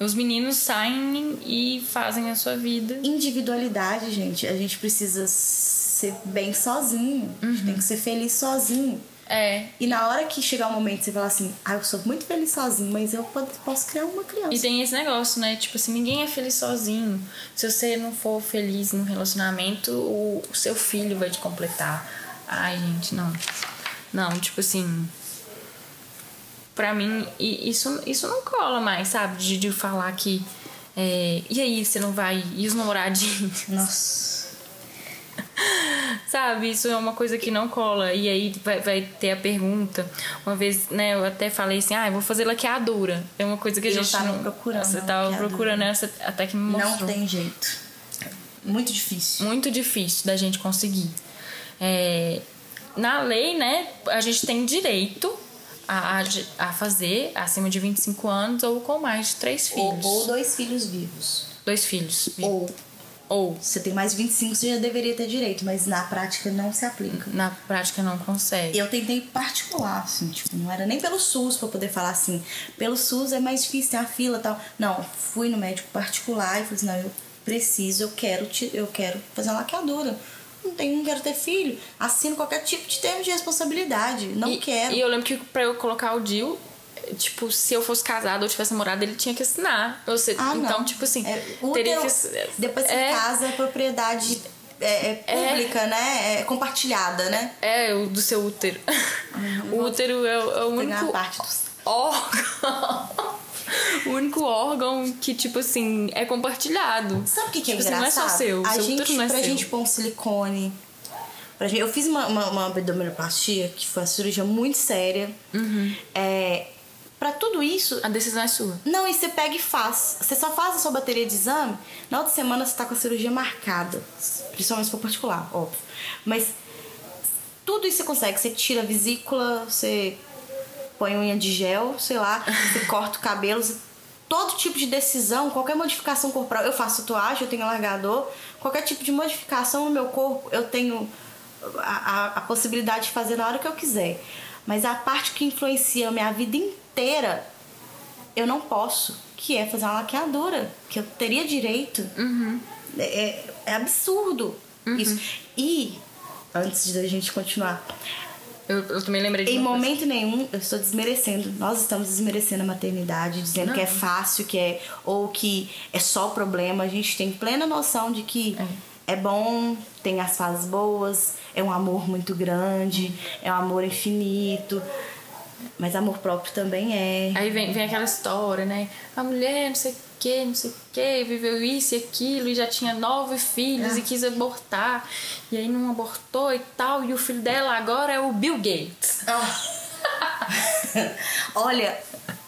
Os meninos saem e fazem a sua vida. Individualidade, gente. A gente precisa ser bem sozinho. A gente tem que ser feliz sozinho. É. E na hora que chegar o momento você falar assim, ah, eu sou muito feliz sozinho, mas eu posso criar uma criança. E tem esse negócio, né? Tipo assim, ninguém é feliz sozinho. Se você não for feliz no relacionamento, o, o seu filho vai te completar. Ai, gente, não. Não, tipo assim. Pra mim, isso, isso não cola mais, sabe? De, de falar que. é, e aí, você não vai. E os namoradinhos? Nossa. Sabe, isso é uma coisa que não cola. E aí vai, vai ter a pergunta. Uma vez, né, eu até falei assim, ah, eu vou fazer laqueadura. É uma coisa que a Eu gente tava não... procurando Você tava procurando essa até que me Não mostrou. tem jeito. Muito difícil. Muito difícil da gente conseguir. É, na lei, né, a gente tem direito a, a, fazer acima de 25 anos ou com mais de três Ou, filhos. ou dois filhos vivos. Dois filhos. Ou Ou, você tem mais de 25, você já deveria ter direito, mas na prática não se aplica. na prática, não consegue. Eu tentei particular, assim, tipo, não era nem pelo SUS pra poder falar assim, pelo SUS é mais difícil, tem a fila e tal. Não, fui no médico particular e falei assim, não, eu preciso, eu quero, te, eu quero fazer uma laqueadura. Não tenho, não quero ter filho. Assino qualquer tipo de termo de responsabilidade. Não e, quero. E eu lembro que pra eu colocar o Dil, tipo, se eu fosse casada ou tivesse namorado, ele tinha que assinar. Ou seja, Ah, então, não. tipo assim, É, teria útero, que. Depois que é, casa, é propriedade é, é pública, né? É compartilhada, né? É, o do seu útero. o útero é, o- é único parte dos... órgão. o único órgão que, tipo assim, é compartilhado. Sabe o que, que é Tipo assim, não é engraçado? só seu, a seu gente, não é pra seu. gente pôr um silicone. Pra gente, eu fiz uma, uma, uma abdominoplastia, que foi uma cirurgia muito séria. Uhum. É, pra tudo isso. A decisão é sua. Não, e você pega e faz. Você só faz a sua bateria de exame, na outra semana você tá com a cirurgia marcada. Principalmente se for particular, óbvio. Mas tudo isso você consegue. Você tira a vesícula, você põe unha de gel, sei lá, você corta o cabelo. você- Todo tipo de decisão, qualquer modificação corporal. Eu faço tatuagem, eu tenho alargador. Qualquer tipo de modificação no meu corpo, eu tenho a, a, a possibilidade de fazer na hora que eu quiser. Mas a parte que influencia a minha vida inteira, eu não posso. Que é fazer uma laqueadura. Que eu teria direito. É, é- é absurdo isso. E, antes da gente continuar, Eu, eu também lembrei de em uma coisa. momento nenhum eu estou desmerecendo. Nós estamos desmerecendo a maternidade, dizendo que é fácil, que é ou que é só problema. A gente tem plena noção de que é, bom, tem as fases boas, é um amor muito grande, é um amor infinito. Mas amor próprio também é. Aí vem, vem aquela história, né? A mulher, não sei o que, não sei o que, viveu isso e aquilo e já tinha nove filhos Ah. e quis abortar. E aí não abortou e tal. E o filho dela agora é o Bill Gates. Olha,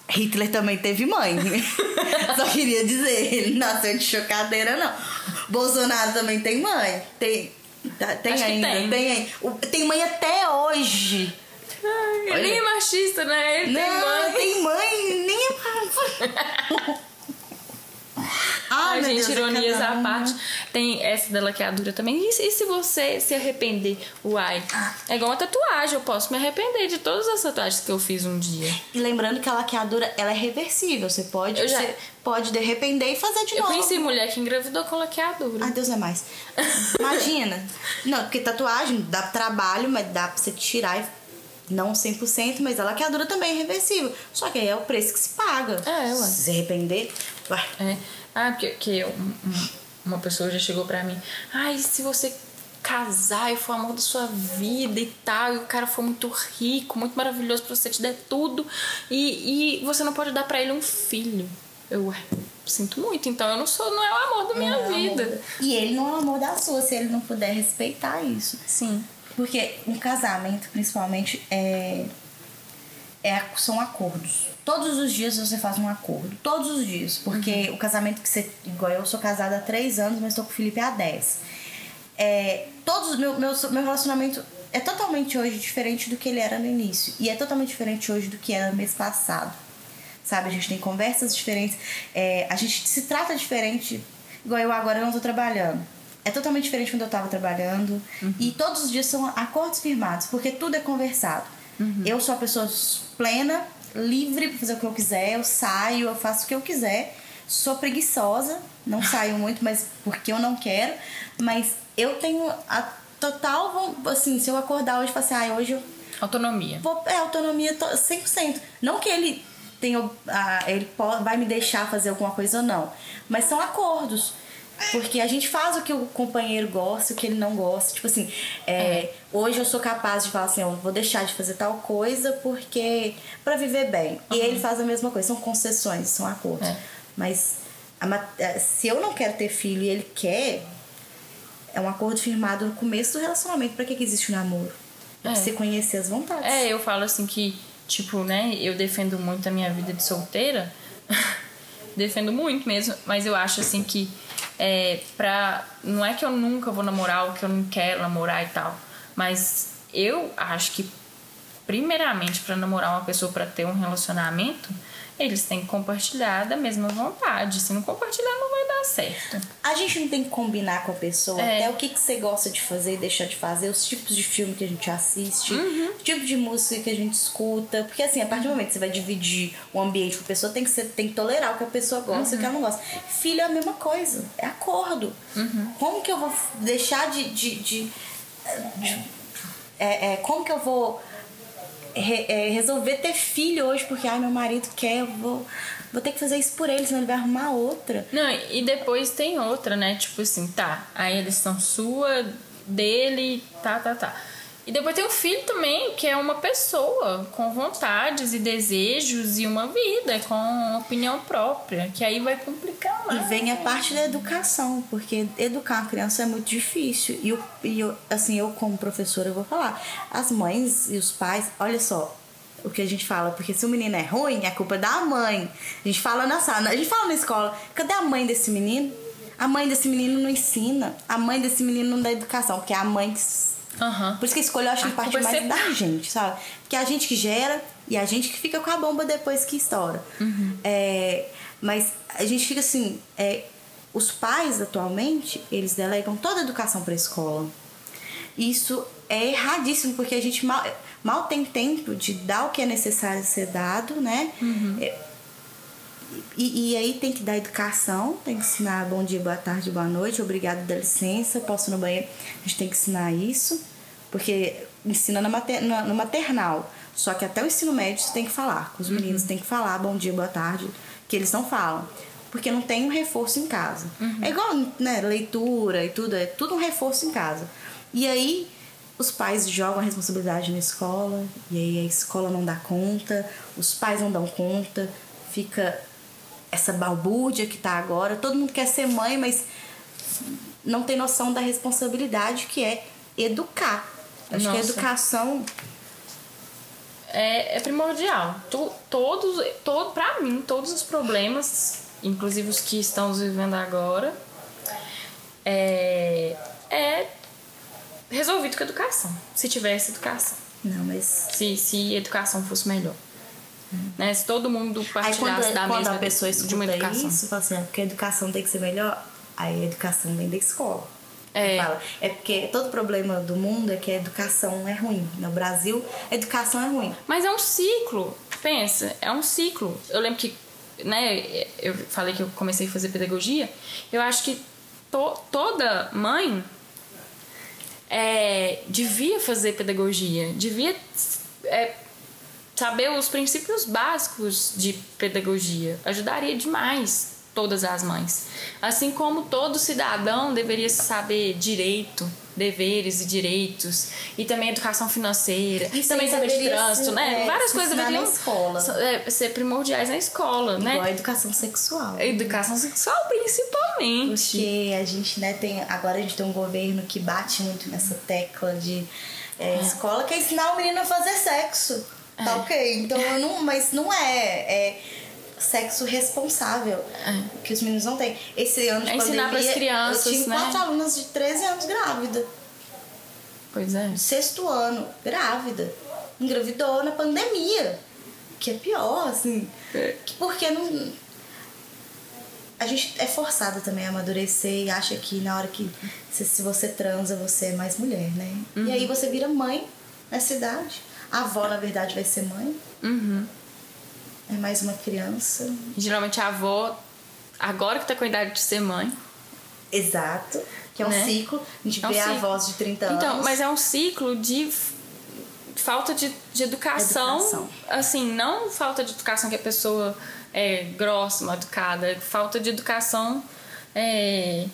Hitler também teve mãe. Só queria dizer, ele não nasceu de chocadeira, não. Bolsonaro também tem mãe. Tem, tá- tem Acho ainda. tem. Tem. tem mãe até hoje. Ai, nem é machista, né? Ele tem não, mãe. tem mãe, nem é. Ai, meu gente, Deus, é ironias à parte. Tem essa da laqueadura também. E se, e se você se arrepender? Uai. É igual uma tatuagem. Eu posso me arrepender de todas as tatuagens que eu fiz um dia. E lembrando que a laqueadura, ela é reversível. Você pode, Eu já- você pode de arrepender e fazer de Eu novo. conheci mulher que engravidou com laqueadura. Ai, Deus é mais. Imagina. Não, porque tatuagem dá trabalho, mas dá pra você tirar e não 100%, mas a laqueadura também é reversível. Só que aí é o preço que se paga. É, ué. Se se arrepender, ué. É. Ah, porque que um- um- uma pessoa já chegou pra mim. Ai, se você casar e for o amor da sua vida e tal, e o cara for muito rico, muito maravilhoso pra você te der tudo, e, e você não pode dar pra ele um filho. Eu, ué, sinto muito, então eu não sou, não é o amor da minha Não é vida. amor. E ele não é o amor da sua, se ele não puder respeitar isso. Sim. Porque um casamento, principalmente, é, é são acordos. Todos os dias você faz um acordo. Todos os dias. Porque o casamento que você. Igual eu sou casada há três anos, mas estou com o Felipe há 10. É, todos meu, meu, meu relacionamento é totalmente hoje diferente do que ele era no início. E é totalmente diferente hoje do que era no mês passado. Sabe? A gente tem conversas diferentes. é, a gente se trata diferente. Igual eu agora eu não tô trabalhando. É totalmente diferente quando eu tava trabalhando. E todos os dias são acordos firmados, porque tudo é conversado. Uhum. Eu sou uma pessoa plena, livre pra fazer o que eu quiser, eu saio, eu faço o que eu quiser. Sou preguiçosa, não saio muito, mas porque eu não quero. Mas eu tenho a total, assim, se eu acordar hoje e falar assim, ah, hoje eu. Autonomia. Vou, é, autonomia 100%. Não que ele tenha. Ah, ele vai me deixar fazer alguma coisa ou não. Mas são acordos. Porque a gente faz o que o companheiro gosta, o que ele não gosta. Tipo assim, é, é. hoje eu sou capaz de falar assim, eu vou deixar de fazer tal coisa porque. para viver bem. Uhum. E ele faz a mesma coisa. São concessões, são acordos. É. Mas a, é, se eu não quero ter filho e ele quer, é um acordo firmado no começo do relacionamento. Pra que, que existe o um namoro? É. Pra você conhecer as vontades. É, eu falo assim que, tipo, né, eu defendo muito a minha vida de solteira. defendo muito mesmo, mas eu acho assim que é, pra. Não é que eu nunca vou namorar ou que eu não quero namorar e tal. Mas eu acho que, primeiramente, para namorar uma pessoa para ter um relacionamento, eles têm que compartilhar da mesma vontade. Se não compartilhar, não vai dar certo. A gente não tem que combinar com a pessoa é. até o que, que você gosta de fazer e deixar de fazer, os tipos de filme que a gente assiste, uhum. o tipo de música que a gente escuta. Porque assim, a partir do momento que você vai dividir o ambiente com a pessoa, tem que, ser, tem que tolerar o que a pessoa gosta e uhum. o que ela não gosta. Filho é a mesma coisa, é acordo. Uhum. Como que eu vou deixar de. de, de, de é, é, como que eu vou re, é, resolver ter filho hoje porque ai, meu marido quer, eu vou, vou ter que fazer isso por ele, senão ele vai arrumar outra. Não, e depois tem outra, né? Tipo assim, tá, aí eles são sua, dele, tá, tá, tá. E depois tem o filho também, que é uma pessoa com vontades e desejos e uma vida, com opinião própria, que aí vai complicar mais. E vem a parte da educação, porque educar a criança é muito difícil. E, eu, e eu, assim, eu como professora, eu vou falar, as mães e os pais, olha só, o que a gente fala, porque se o menino é ruim, é culpa da mãe. A gente fala na sala, a gente fala na escola, cadê a mãe desse menino? A mãe desse menino não ensina, a mãe desse menino não dá educação, porque é a mãe que Uhum. Por isso que a escolha eu acho que parte mais ser... da gente, sabe? Porque é a gente que gera e a gente que fica com a bomba depois que estoura. Uhum. É, mas a gente fica assim. É, os pais atualmente, eles delegam toda a educação para a escola. Isso é erradíssimo, porque a gente mal, mal tem tempo de dar o que é necessário ser dado, né? Uhum. É, e, e, aí tem que dar educação, tem que ensinar bom dia, boa tarde, boa noite, obrigado, dá licença, posso ir no banheiro. A gente tem que ensinar isso, porque ensina na mater, no maternal. Só que até o ensino médio você tem que falar. Com os meninos uhum. tem que falar bom dia, boa tarde, que eles não falam. Porque não tem um reforço em casa. Uhum. É igual né, leitura e tudo, é tudo um reforço em casa. E aí os pais jogam a responsabilidade na escola, e aí a escola não dá conta, os pais não dão conta, fica essa balbúrdia que tá agora. Todo mundo quer ser mãe, mas não tem noção da responsabilidade que é educar. Acho Nossa. que a educação é, é primordial. Tu, todos, todo, pra mim, todos os problemas, inclusive os que estamos vivendo agora, é, é resolvido com educação. Se tivesse educação. Não, mas. Se, se educação fosse melhor. Né? Se todo mundo partilhasse quando, da quando mesma a pessoa de uma educação. isso, fala assim, ah, porque a educação tem que ser melhor, aí a educação vem da escola. É. Fala. é porque todo problema do mundo é que a educação é ruim. No Brasil, a educação é ruim. Mas é um ciclo. Pensa, é um ciclo. Eu lembro que, né, eu falei que eu comecei a fazer pedagogia. Eu acho que to, toda mãe é, devia fazer pedagogia, devia é, saber os princípios básicos de pedagogia ajudaria demais todas as mães. Assim como todo cidadão deveria saber direito, deveres e direitos, e também educação financeira, e também saber de trânsito, né? É, Várias coisas deveriam é, ser primordiais na escola, Igual né? a educação sexual. A educação sexual, principalmente. Porque a gente, né, tem. Agora a gente tem um governo que bate muito nessa tecla de é, é. escola, que é ensinar o menino a fazer sexo. Tá é. ok. Então, não, mas não é, é sexo responsável é. que os meninos não têm. Esse ano de é ensinar as crianças, eu tive né? quatro alunas de 13 anos grávida. Pois é. Sexto ano, grávida. Engravidou na pandemia. Que é pior, assim. É. Porque não. A gente é forçada também a amadurecer e acha que na hora que se, se você transa, você é mais mulher, né? Uhum. E aí você vira mãe nessa idade A avó, na verdade, vai ser mãe. Uhum. É mais uma criança. Geralmente a avó, agora que tá com a idade de ser mãe. Exato. Que é um Né? ciclo. A gente É um vê ciclo. avós de 30 anos. Então, mas é um ciclo de falta de, de educação. Educação. Assim, não falta de educação que a pessoa é grossa, mal educada. Falta de educação. É...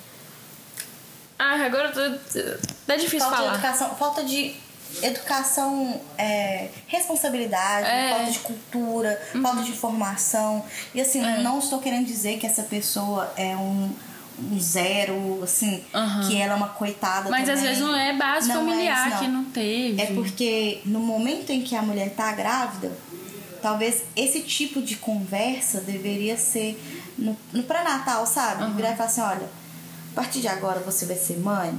Ah, agora tô- é difícil falta falar. de educação, falta de educação, é, responsabilidade, É. Uhum. falta de cultura, falta de formação. E assim, não estou querendo dizer que essa pessoa é um, um zero, assim, Aham. que ela é uma coitada Mas às também. vezes não é base Não é familiar isso, que não teve. É porque no momento em que a mulher tá grávida, talvez esse tipo de conversa deveria ser no, no pré-natal, sabe? Virar e falar assim, olha, a partir de agora você vai ser mãe,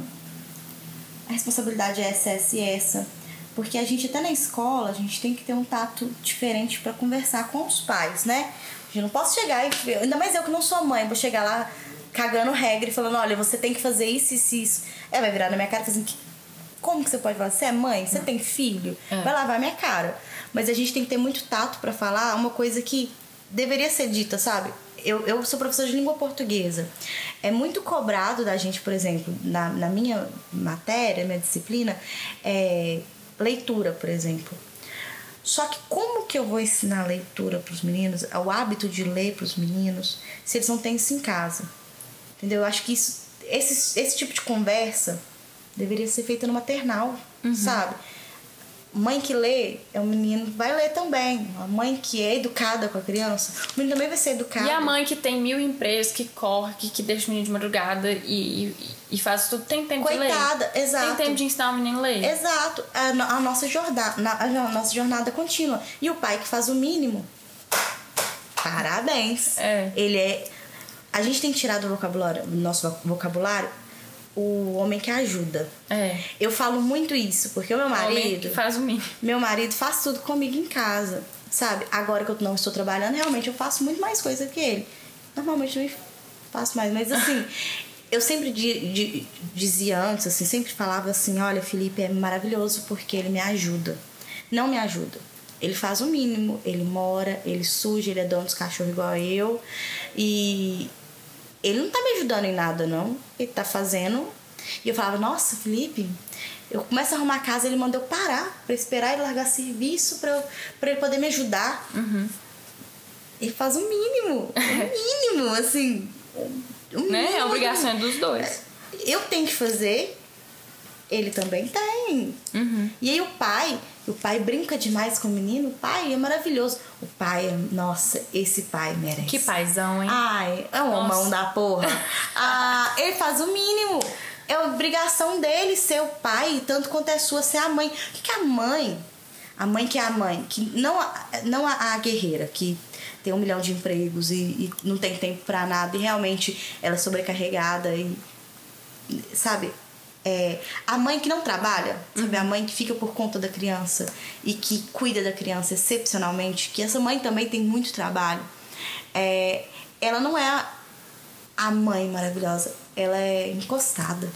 a responsabilidade é essa, essa e essa. Porque a gente até na escola, a gente tem que ter um tato diferente pra conversar com os pais, né? Eu não posso chegar e. Ainda mais eu que não sou mãe, vou chegar lá cagando regra e falando, olha, você tem que fazer isso, isso, isso. Ela vai virar na minha cara e falar assim, "Que- como que você pode falar? Você é mãe? Você tem filho? É. Vai lavar minha cara. Mas a gente tem que ter muito tato pra falar uma coisa que deveria ser dita, sabe? Eu, eu sou professora de língua portuguesa. É muito cobrado da gente, por exemplo, na, na minha matéria, minha disciplina, é leitura, por exemplo. Só que como que eu vou ensinar leitura para os meninos, o hábito de ler para os meninos, se eles não têm isso em casa? Entendeu? Eu acho que isso, esse, esse tipo de conversa deveria ser feita no maternal, sabe? Mãe que lê, é um menino que vai ler também. A mãe que é educada com a criança, o menino também vai ser educado. E a mãe que tem mil empregos, que corre, que, que deixa o menino de madrugada e, e, e faz tudo, tem tempo Coitada, de ler. exato. Tem tempo de ensinar o menino a ler. Exato, a, a nossa jornada, na- a nossa jornada contínua. E o pai que faz o mínimo. Parabéns. É. Ele é. A gente tem que tirar do vocabulário, do nosso vocabulário, o homem que ajuda. É. Eu falo muito isso, porque o meu O homem marido. que faz o mínimo. Meu marido faz tudo comigo em casa, sabe? Agora que eu não estou trabalhando, realmente eu faço muito mais coisa que ele. Normalmente eu faço mais, mas assim, eu sempre di- di- dizia antes, assim, sempre falava assim: olha, Felipe é maravilhoso porque ele me ajuda. Não me ajuda. Ele faz o mínimo, ele mora, ele suja, ele é dono dos cachorros igual eu. E ele não tá me ajudando em nada, não. Ele tá fazendo. E eu falava, nossa, Felipe, eu começo a arrumar a casa, ele manda eu parar pra esperar ele largar serviço pra, eu, pra ele poder me ajudar. Ele faz o mínimo. O mínimo, assim. O Né? mínimo. A obrigação é dos dois. Eu tenho que fazer, ele também tem. Uhum. E aí o pai, o pai brinca demais com o menino, o pai é maravilhoso. O pai, é- nossa, esse pai merece. Que paizão, hein? Ai, é um Nossa. homão da porra. Ah, ele faz o mínimo. É obrigação dele ser o pai, tanto quanto é sua ser a mãe. O que, que a mãe, a mãe que é a mãe, que não a, não a, a guerreira, que tem um milhão de empregos e, e não tem tempo pra nada e realmente ela é sobrecarregada e. Sabe? É, a mãe que não trabalha, sabe? A mãe que fica por conta da criança e que cuida da criança excepcionalmente, que essa mãe também tem muito trabalho. É, ela não é a, a mãe maravilhosa, ela é encostada.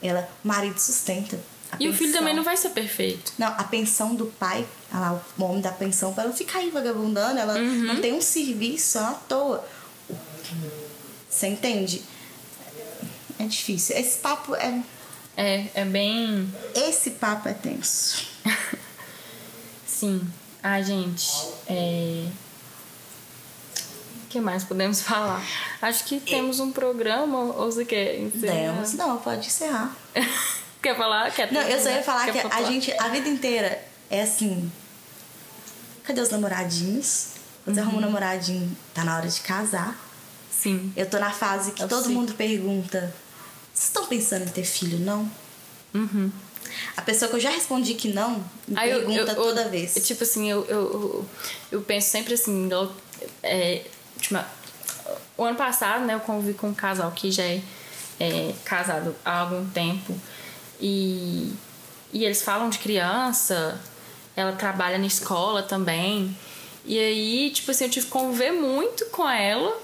Ela, o marido sustenta. E o filho pensão. também não vai ser perfeito. Não, a pensão do pai, olha lá, o homem da pensão, pra ela ficar aí vagabundando, ela Uhum. não tem um serviço à toa. Você entende? É difícil. Esse papo é. É, é bem. Esse papo é tenso. Sim. Ah, gente. É. O que mais podemos falar? Acho que temos um programa, ou você quer encerrar? Demos. Não, pode encerrar. Quer falar? Quer Não, eu só ia falar Quer que a pontuar? gente, a vida inteira é assim. Cadê os namoradinhos? Você arruma um namoradinho, tá na hora de casar. Sim. Eu tô na fase que Eu todo sei. mundo pergunta: vocês estão pensando em ter filho, não? Uhum. A pessoa que eu já respondi que não, me pergunta eu- eu- toda vez. eu, tipo assim, eu, eu, eu, penso sempre assim, é, ultima- o ano passado, né, eu convivi com um casal que já é, é casado há algum tempo e, e eles falam de criança, ela trabalha na escola também. E aí, tipo assim, eu tive que conviver muito com ela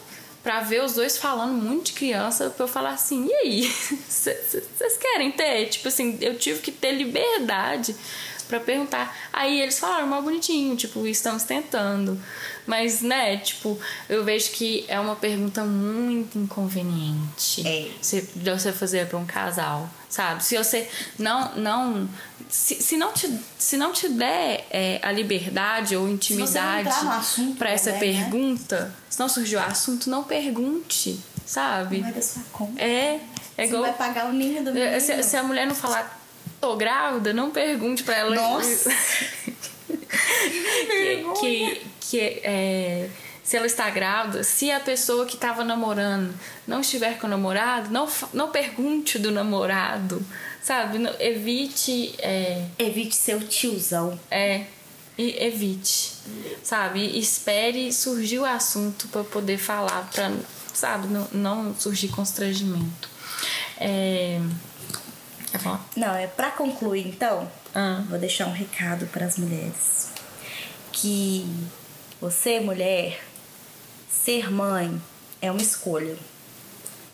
pra ver os dois falando muito de criança, pra eu falar assim, e aí? Vocês querem ter? Tipo assim, eu tive que ter liberdade para perguntar. Aí eles falaram mal bonitinho, tipo, estamos tentando. Mas, né, tipo, eu vejo que é uma pergunta muito inconveniente. É. Você, de você fazer para um casal, sabe? Se você não. não se, se, não, te, se não te der é, a liberdade ou intimidade para essa né? pergunta, se não surgiu o assunto, não pergunte, sabe? Não é da sua conta. É. É Você igual, vai pagar o ninho do menino. Se, se, a mulher não falar, tô grávida, não pergunte pra ela. Nossa! que, que, que é, se ela está grávida, se a pessoa que estava namorando não estiver com o namorado, não, não pergunte do namorado, sabe? Evite. É, evite seu tiozão. É. Evite, sabe? Espere surgir o assunto para poder falar, para, sabe, não, não surgir constrangimento. É... Não, é para concluir então. Ah. Vou deixar um recado para as mulheres que você, mulher, ser mãe é uma escolha.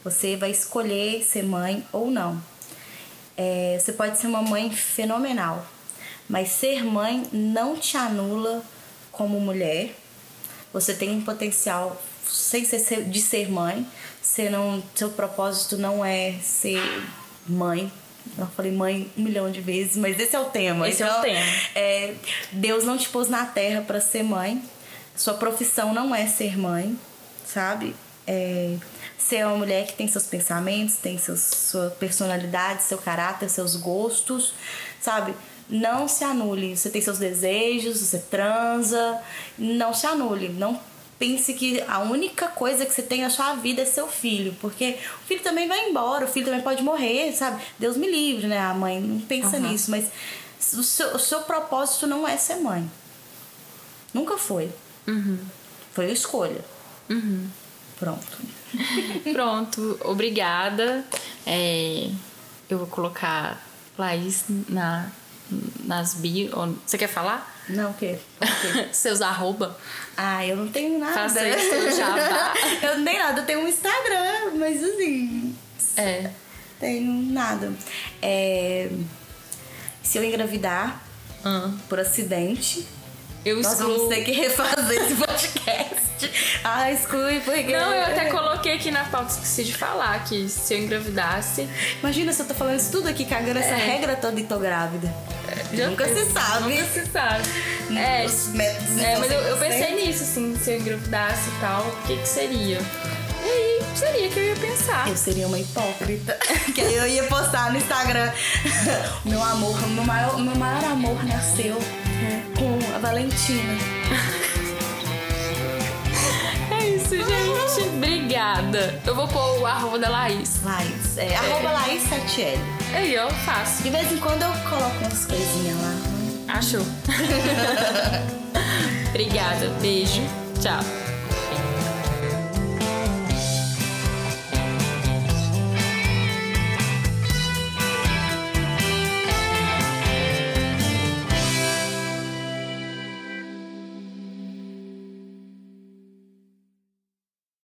Você vai escolher ser mãe ou não. É, você pode ser uma mãe fenomenal, mas ser mãe não te anula como mulher. Você tem um potencial sem ser de ser mãe. Você não, seu propósito não é ser mãe. Eu falei mãe um milhão de vezes, mas esse é o tema. Esse então, é o tema. É, Deus não te pôs na terra para ser mãe. Sua profissão não é ser mãe, sabe? É, é uma mulher que tem seus pensamentos, tem seus, sua personalidade, seu caráter, seus gostos, sabe? Não se anule. Você tem seus desejos, você transa. Não se anule. Não pense que a única coisa que você tem na sua vida é seu filho, porque o filho também vai embora, o filho também pode morrer, sabe? Deus me livre, né? A mãe não pensa uhum. nisso, mas o seu, o seu propósito não é ser mãe. Nunca foi. Uhum. Foi a escolha. Uhum. Pronto. Pronto, obrigada. É, eu vou colocar Laís na, nas bio. Você quer falar? Não, o quê? Seus arroba. Ah, eu não tenho nada. Faça isso jabá. eu não tenho nada, eu tenho um Instagram, mas assim. É. Tenho nada. É, se eu engravidar hum. por acidente, eu nós excluo... vamos ter que refazer esse podcast. Ah, exclui porque. Não, eu até coloquei aqui na pauta, esqueci de falar que se eu engravidasse. Imagina se eu tô falando isso tudo aqui, cagando essa é. regra toda e tô grávida. Já nunca se sabe. Nunca se sabe. É, Os métodos é mas eu, eu pensei nisso, assim, se eu engravidasse e tal, o que que seria? E aí seria que eu ia pensar. Eu seria uma hipócrita. que aí eu ia postar no Instagram. meu amor, meu maior, meu maior amor nasceu com a Valentina. é isso, gente. Obrigada. Eu vou pôr o arroba da Laís. Laís. É, é. arroba Laís 7L. Aí eu faço. De vez em quando eu coloco umas coisinhas lá. Achou. Obrigada. Beijo. Tchau.